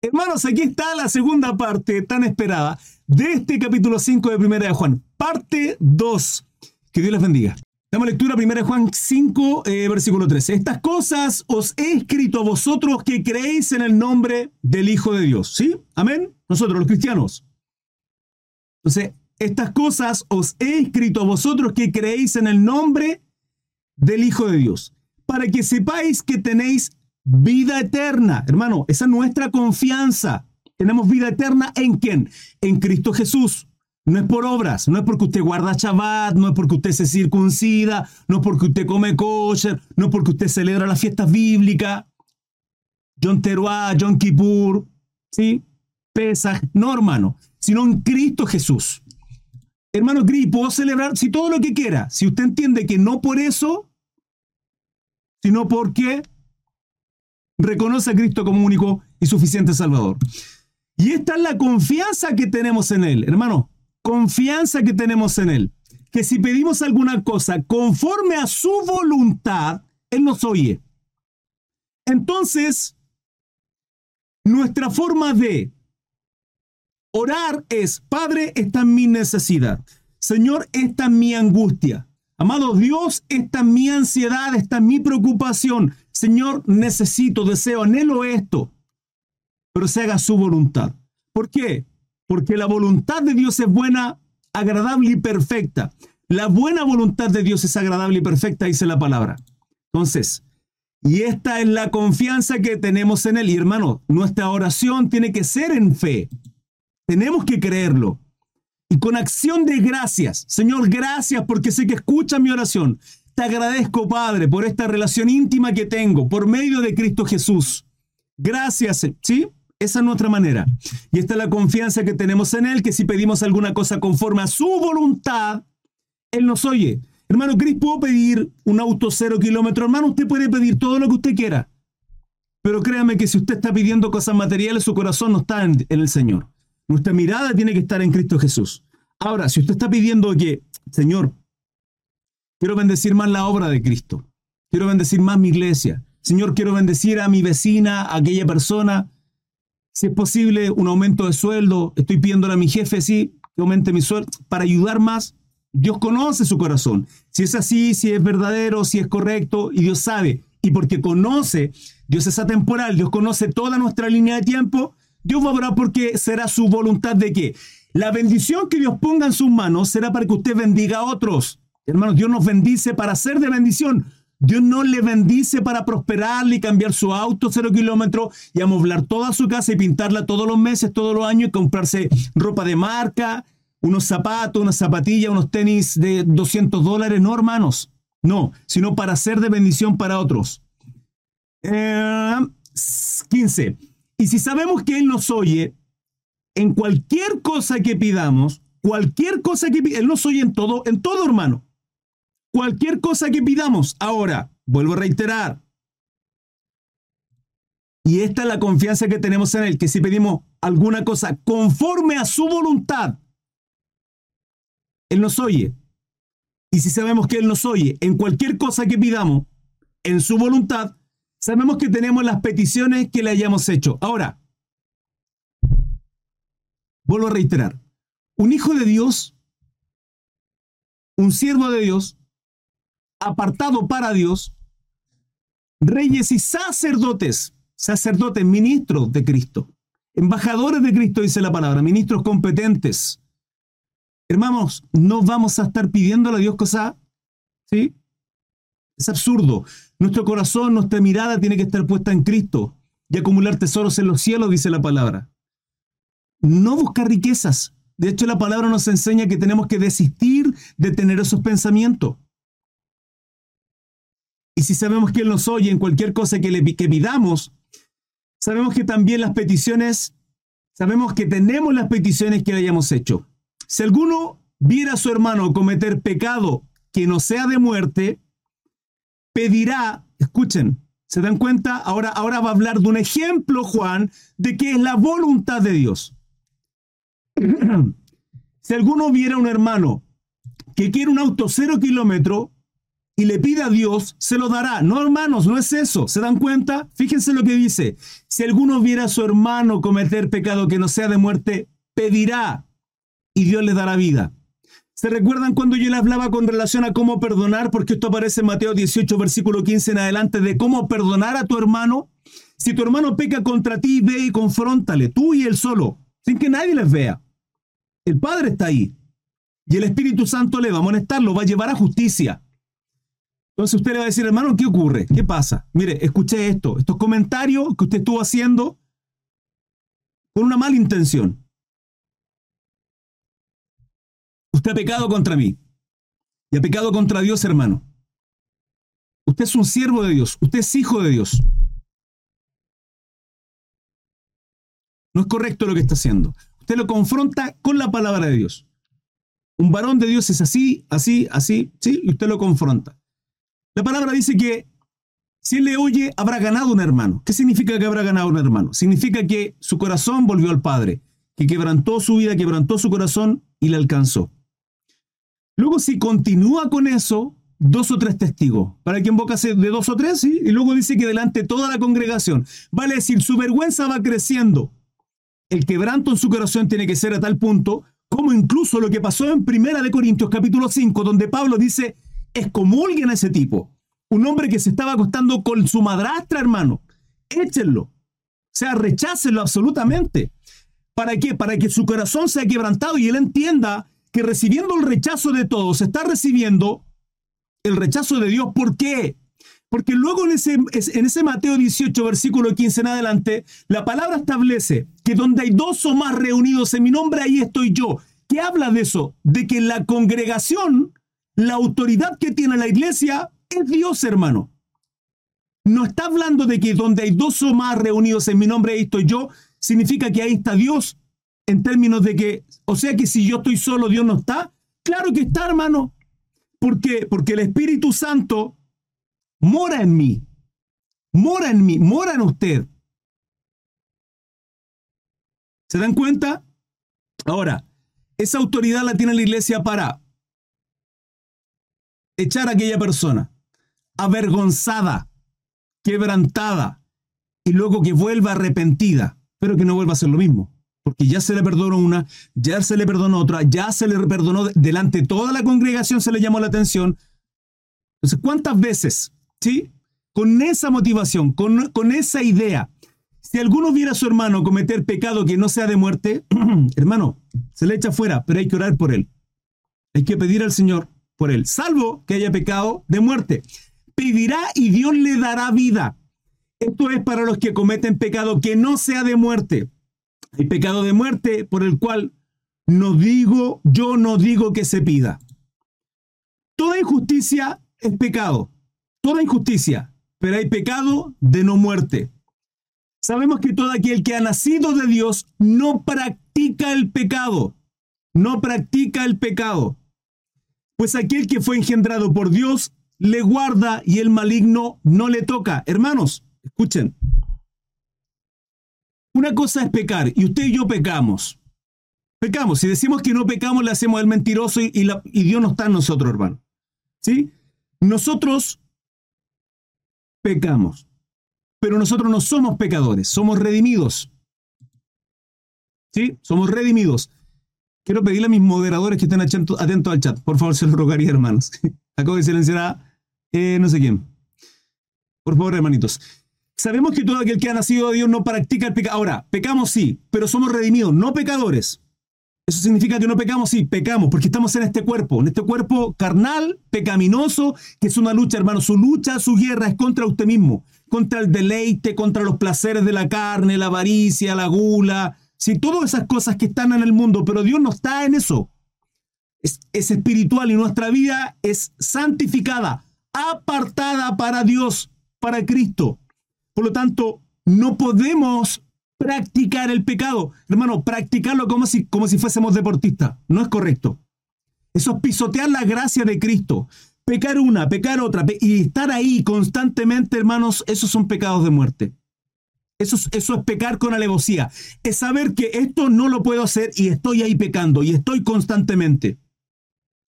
Hermanos, aquí está la segunda parte tan esperada de este capítulo 5 de Primera de Juan, parte 2. Que Dios les bendiga. Damos lectura Primera de Juan 5, eh, versículo 13. Estas cosas os he escrito a vosotros que creéis en el nombre del Hijo de Dios. ¿Sí? Amén. Nosotros, los cristianos. Entonces, estas cosas os he escrito a vosotros que creéis en el nombre del Hijo de Dios, para que sepáis que tenéis vida eterna. Hermano, esa es nuestra confianza. Tenemos vida eterna en quién? En Cristo Jesús. No es por obras, no es porque usted guarda Shabbat, no es porque usted se circuncida, no es porque usted come kosher, no es porque usted celebra las fiestas bíblicas, John Teruah, John Kippur, ¿sí? Pesach, no hermano, sino en Cristo Jesús. Hermano Gris, puedo celebrar si todo lo que quiera, si usted entiende que no por eso, sino porque reconoce a Cristo como único y suficiente Salvador. Y esta es la confianza que tenemos en Él, hermano, confianza que tenemos en Él. Que si pedimos alguna cosa conforme a su voluntad, Él nos oye. Entonces, nuestra forma de orar es, Padre, esta es mi necesidad. Señor, esta es mi angustia. Amado Dios, esta es mi ansiedad, esta es mi preocupación. Señor, necesito, deseo, anhelo esto, pero se haga su voluntad. ¿Por qué? Porque la voluntad de Dios es buena, agradable y perfecta. La buena voluntad de Dios es agradable y perfecta, dice la palabra. Entonces, y esta es la confianza que tenemos en Él. Y hermano, nuestra oración tiene que ser en fe. Tenemos que creerlo. Y con acción de gracias. Señor, gracias porque sé que escucha mi oración. Te agradezco, Padre, por esta relación íntima que tengo por medio de Cristo Jesús. Gracias, ¿sí? Esa es nuestra manera. Y esta es la confianza que tenemos en Él, que si pedimos alguna cosa conforme a su voluntad, Él nos oye. Hermano Cris, ¿puedo pedir un auto cero kilómetros? Hermano, usted puede pedir todo lo que usted quiera. Pero créame que si usted está pidiendo cosas materiales, su corazón no está en el Señor. Nuestra mirada tiene que estar en Cristo Jesús. Ahora, si usted está pidiendo que, Señor, Quiero bendecir más la obra de Cristo. Quiero bendecir más mi iglesia. Señor, quiero bendecir a mi vecina, a aquella persona. Si es posible, un aumento de sueldo. Estoy pidiéndole a mi jefe, sí, que aumente mi sueldo para ayudar más. Dios conoce su corazón. Si es así, si es verdadero, si es correcto, y Dios sabe. Y porque conoce, Dios es atemporal, Dios conoce toda nuestra línea de tiempo, Dios va a obrar porque será su voluntad de que la bendición que Dios ponga en sus manos será para que usted bendiga a otros. Hermanos, Dios nos bendice para ser de bendición. Dios no le bendice para prosperarle y cambiar su auto cero kilómetros y amoblar toda su casa y pintarla todos los meses, todos los años y comprarse ropa de marca, unos zapatos, unas zapatillas, unos tenis de 200 dólares. No, hermanos. No, sino para ser de bendición para otros. 15. Y si sabemos que Él nos oye, en cualquier cosa que pidamos, cualquier cosa que Él nos oye en todo, en todo, hermano cualquier cosa que pidamos. Ahora, vuelvo a reiterar. Y esta es la confianza que tenemos en Él, que si pedimos alguna cosa conforme a su voluntad, Él nos oye. Y si sabemos que Él nos oye en cualquier cosa que pidamos, en su voluntad, sabemos que tenemos las peticiones que le hayamos hecho. Ahora, vuelvo a reiterar, un hijo de Dios, un siervo de Dios, apartado para Dios, reyes y sacerdotes, sacerdotes, ministros de Cristo, embajadores de Cristo, dice la palabra, ministros competentes. Hermanos, no vamos a estar pidiéndole a Dios cosas, ¿sí? Es absurdo. Nuestro corazón, nuestra mirada tiene que estar puesta en Cristo y acumular tesoros en los cielos, dice la palabra. No buscar riquezas. De hecho, la palabra nos enseña que tenemos que desistir de tener esos pensamientos. Y si sabemos que Él nos oye en cualquier cosa que le pidamos, sabemos que también las peticiones, sabemos que tenemos las peticiones que le hayamos hecho. Si alguno viera a su hermano cometer pecado que no sea de muerte, pedirá, escuchen, ¿se dan cuenta? Ahora, ahora va a hablar de un ejemplo, Juan, de que es la voluntad de Dios. si alguno viera a un hermano que quiere un auto cero kilómetro, y le pide a Dios, se lo dará. No, hermanos, no es eso. ¿Se dan cuenta? Fíjense lo que dice. Si alguno viera a su hermano cometer pecado que no sea de muerte, pedirá y Dios le dará vida. ¿Se recuerdan cuando yo le hablaba con relación a cómo perdonar? Porque esto aparece en Mateo 18, versículo 15 en adelante, de cómo perdonar a tu hermano. Si tu hermano peca contra ti, ve y confróntale, tú y él solo, sin que nadie les vea. El Padre está ahí. Y el Espíritu Santo le va a molestar, lo va a llevar a justicia. Entonces usted le va a decir, hermano, ¿qué ocurre? ¿Qué pasa? Mire, escuché esto, estos comentarios que usted estuvo haciendo con una mala intención. Usted ha pecado contra mí y ha pecado contra Dios, hermano. Usted es un siervo de Dios, usted es hijo de Dios. No es correcto lo que está haciendo. Usted lo confronta con la palabra de Dios. Un varón de Dios es así, así, así, sí, y usted lo confronta. La palabra dice que si él le oye, habrá ganado un hermano. ¿Qué significa que habrá ganado un hermano? Significa que su corazón volvió al Padre, que quebrantó su vida, quebrantó su corazón y le alcanzó. Luego, si continúa con eso, dos o tres testigos. Para que invocase de dos o tres, ¿sí? Y luego dice que delante de toda la congregación. Vale decir, su vergüenza va creciendo. El quebranto en su corazón tiene que ser a tal punto como incluso lo que pasó en Primera de Corintios capítulo 5, donde Pablo dice, excomulguen a ese tipo. Un hombre que se estaba acostando con su madrastra, hermano. Échenlo. O sea, rechácenlo absolutamente. ¿Para qué? Para que su corazón sea quebrantado y él entienda que recibiendo el rechazo de todos, está recibiendo el rechazo de Dios. ¿Por qué? Porque luego en ese, en ese Mateo 18, versículo 15 en adelante, la palabra establece que donde hay dos o más reunidos en mi nombre, ahí estoy yo. ¿Qué habla de eso? De que la congregación la autoridad que tiene la iglesia es Dios, hermano. No está hablando de que donde hay dos o más reunidos en mi nombre, ahí estoy yo, significa que ahí está Dios, en términos de que, o sea que si yo estoy solo, Dios no está. Claro que está, hermano. ¿Por qué? Porque el Espíritu Santo mora en mí, mora en mí, mora en usted. ¿Se dan cuenta? Ahora, esa autoridad la tiene la iglesia para echar a aquella persona avergonzada, quebrantada, y luego que vuelva arrepentida, pero que no vuelva a hacer lo mismo. Porque ya se le perdonó una, ya se le perdonó otra, ya se le perdonó delante de toda la congregación, se le llamó la atención. Entonces, ¿cuántas veces, sí? Con esa motivación, con, con esa idea, si alguno viera a su hermano cometer pecado que no sea de muerte, hermano, se le echa fuera, pero hay que orar por él. Hay que pedir al Señor por él, salvo que haya pecado de muerte. Pedirá y Dios le dará vida. Esto es para los que cometen pecado que no sea de muerte. Hay pecado de muerte por el cual no digo, yo no digo que se pida. Toda injusticia es pecado. Toda injusticia. Pero hay pecado de no muerte. Sabemos que todo aquel que ha nacido de Dios no practica el pecado. No practica el pecado. Pues aquel que fue engendrado por Dios le guarda y el maligno no le toca. Hermanos, escuchen. Una cosa es pecar y usted y yo pecamos. Pecamos. Si decimos que no pecamos, le hacemos al mentiroso y, y Dios no está en nosotros, hermano. ¿Sí? Nosotros pecamos. Pero nosotros no somos pecadores, somos redimidos. ¿Sí? Somos redimidos. Quiero pedirle a mis moderadores que estén atentos al chat. Por favor, se lo rogaría, hermanos. Acabo de silenciar a eh, no sé quién. Por favor, hermanitos. Sabemos que todo aquel que ha nacido de Dios no practica el pecado. Ahora, pecamos sí, pero somos redimidos, no pecadores. Eso significa que no pecamos, sí, pecamos, porque estamos en este cuerpo, en este cuerpo carnal, pecaminoso, que es una lucha, hermano. Su lucha, su guerra es contra usted mismo, contra el deleite, contra los placeres de la carne, la avaricia, la gula, Sí, todas esas cosas que están en el mundo, pero Dios no está en eso. Es, es espiritual y nuestra vida es santificada, apartada para Dios, para Cristo. Por lo tanto, no podemos practicar el pecado. Hermano, practicarlo como si, como si fuésemos deportistas. No es correcto. Eso es pisotear la gracia de Cristo. Pecar una, pecar otra, y estar ahí constantemente, hermanos, esos son pecados de muerte. Eso es, pecar con alevosía. Es saber que esto no lo puedo hacer y estoy ahí pecando y estoy constantemente.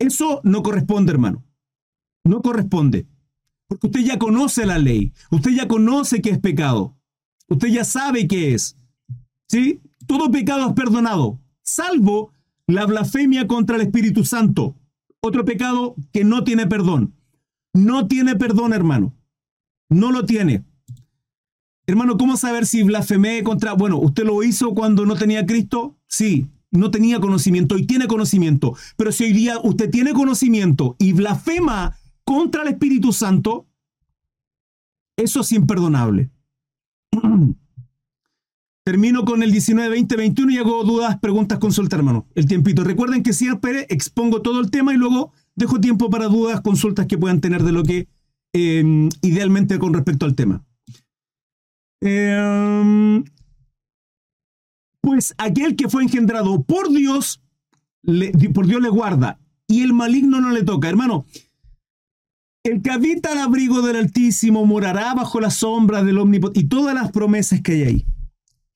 Eso no corresponde, hermano. no corresponde. Porque usted ya conoce la ley, usted ya conoce que es pecado, usted ya sabe qué es. ¿Sí? Todo pecado es perdonado, salvo la blasfemia contra el Espíritu Santo. Otro pecado que no tiene perdón. No tiene perdón, hermano. No lo tiene. Hermano, ¿cómo saber si blasfemé contra... Bueno, ¿usted lo hizo cuando no tenía Cristo? Sí, no tenía conocimiento y tiene conocimiento. Pero si hoy día usted tiene conocimiento y blasfema contra el Espíritu Santo, eso es imperdonable. Termino con el 19, 20, 21 y hago dudas, preguntas, consultas, hermano. El tiempito. Recuerden que siempre expongo todo el tema y luego dejo tiempo para dudas, consultas que puedan tener de lo que em, idealmente con respecto al tema. Em, pues aquel que fue engendrado por Dios, por Dios le guarda y el maligno no le toca. Hermano, el que habita al abrigo del Altísimo morará bajo la sombra del Omnipotente y todas las promesas que hay ahí.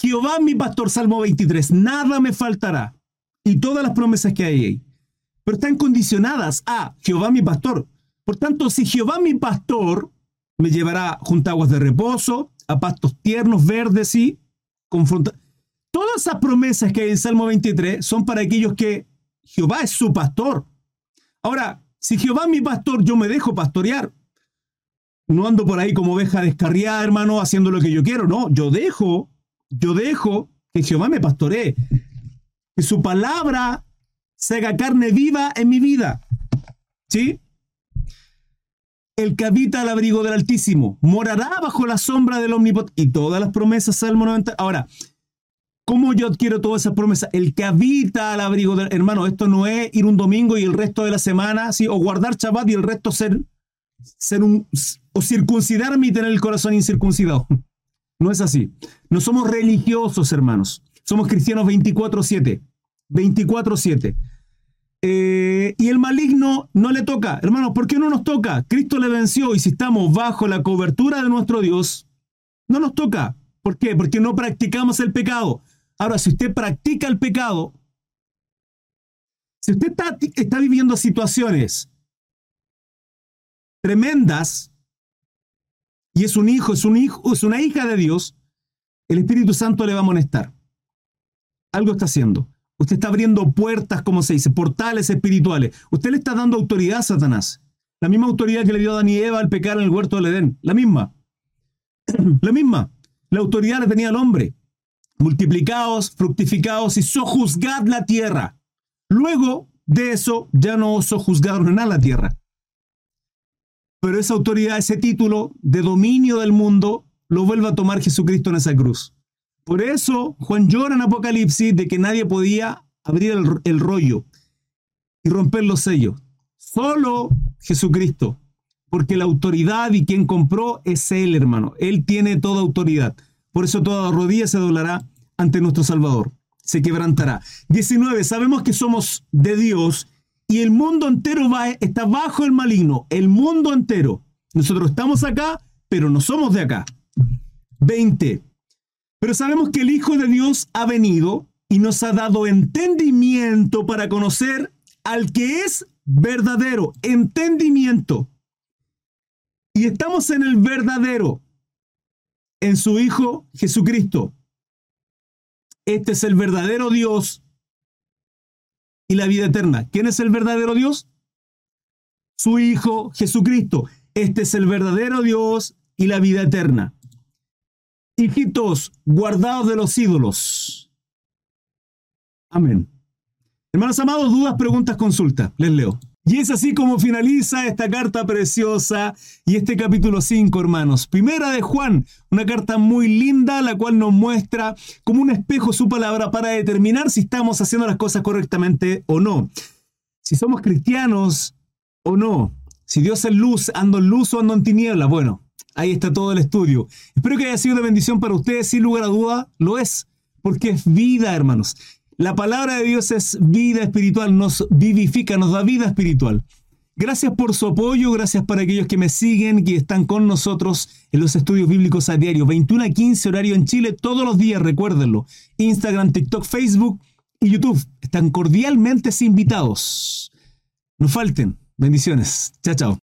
Jehová mi pastor, Salmo 23, nada me faltará. Y todas las promesas que hay ahí. Pero están condicionadas a Jehová mi pastor. Por tanto, si Jehová mi pastor me llevará junto a aguas de reposo, a pastos tiernos, verdes y confronta. Todas esas promesas que hay en Salmo 23 son para aquellos que Jehová es su pastor. Ahora, si Jehová mi pastor, yo me dejo pastorear. No ando por ahí como oveja descarriada, hermano, haciendo lo que yo quiero. No, yo dejo yo dejo que Jehová me pastoree, que su palabra se haga carne viva en mi vida. ¿Sí? El que habita al abrigo del Altísimo morará bajo la sombra del Omnipotente. Y todas las promesas, Salmo 90. Ahora, ¿cómo yo adquiero todas esas promesas? El que habita al abrigo del. Hermano, esto no es ir un domingo y el resto de la semana, ¿sí? O guardar Shabbat y el resto ser, ser un. O circuncidarme y tener el corazón incircuncidado. No es así. No somos religiosos, hermanos. Somos cristianos 24-7. 24-7. Eh, y el maligno no le toca. Hermanos, ¿por qué no nos toca? Cristo le venció y si estamos bajo la cobertura de nuestro Dios, no nos toca. ¿Por qué? Porque no practicamos el pecado. Ahora, si usted practica el pecado, si usted está, está viviendo situaciones tremendas, y es un hijo, es un hijo, es una hija de Dios, el Espíritu Santo le va a amonestar. Algo está haciendo. Usted está abriendo puertas, como se dice, portales espirituales. Usted le está dando autoridad a Satanás. La misma autoridad que le dio a Adán y Eva al pecar en el huerto del Edén. La misma. La misma. La autoridad la tenía el hombre. Multiplicaos, fructificaos y sojuzgad la tierra. Luego de eso ya no sojuzgaron nada la tierra pero esa autoridad, ese título de dominio del mundo, lo vuelve a tomar Jesucristo en esa cruz. Por eso Juan llora en Apocalipsis de que nadie podía abrir el, rollo y romper los sellos. Solo Jesucristo, porque la autoridad y quien compró es Él, hermano. Él tiene toda autoridad. Por eso toda rodilla se doblará ante nuestro Salvador. Se quebrantará. 19. Sabemos que somos de Dios y el mundo entero va, está bajo el maligno, el mundo entero. Nosotros estamos acá, pero no somos de acá. 20. Pero sabemos que el Hijo de Dios ha venido y nos ha dado entendimiento para conocer al que es verdadero, entendimiento. Y estamos en el verdadero, en su Hijo Jesucristo. Este es el verdadero Dios y la vida eterna. ¿Quién es el verdadero Dios? Su Hijo Jesucristo. Este es el verdadero Dios y la vida eterna. Hijitos, guardados de los ídolos. Amén. Hermanos amados, dudas, preguntas, consultas. Les leo. Y es así como finaliza esta carta preciosa y este capítulo 5, hermanos. Primera de Juan, una carta muy linda, la cual nos muestra como un espejo su palabra para determinar si estamos haciendo las cosas correctamente o no. Si somos cristianos o no. Si Dios es luz, ando en luz o ando en tiniebla. Bueno, ahí está todo el estudio. Espero que haya sido de bendición para ustedes. Sin lugar a duda, lo es. Porque es vida, hermanos. La palabra de Dios es vida espiritual, nos vivifica, nos da vida espiritual. Gracias por su apoyo, gracias para aquellos que me siguen, que están con nosotros en los estudios bíblicos a diario. 21 a 15 horario en Chile, todos los días, recuérdenlo. Instagram, TikTok, Facebook y YouTube están cordialmente invitados. No falten. Bendiciones. Chao, chao.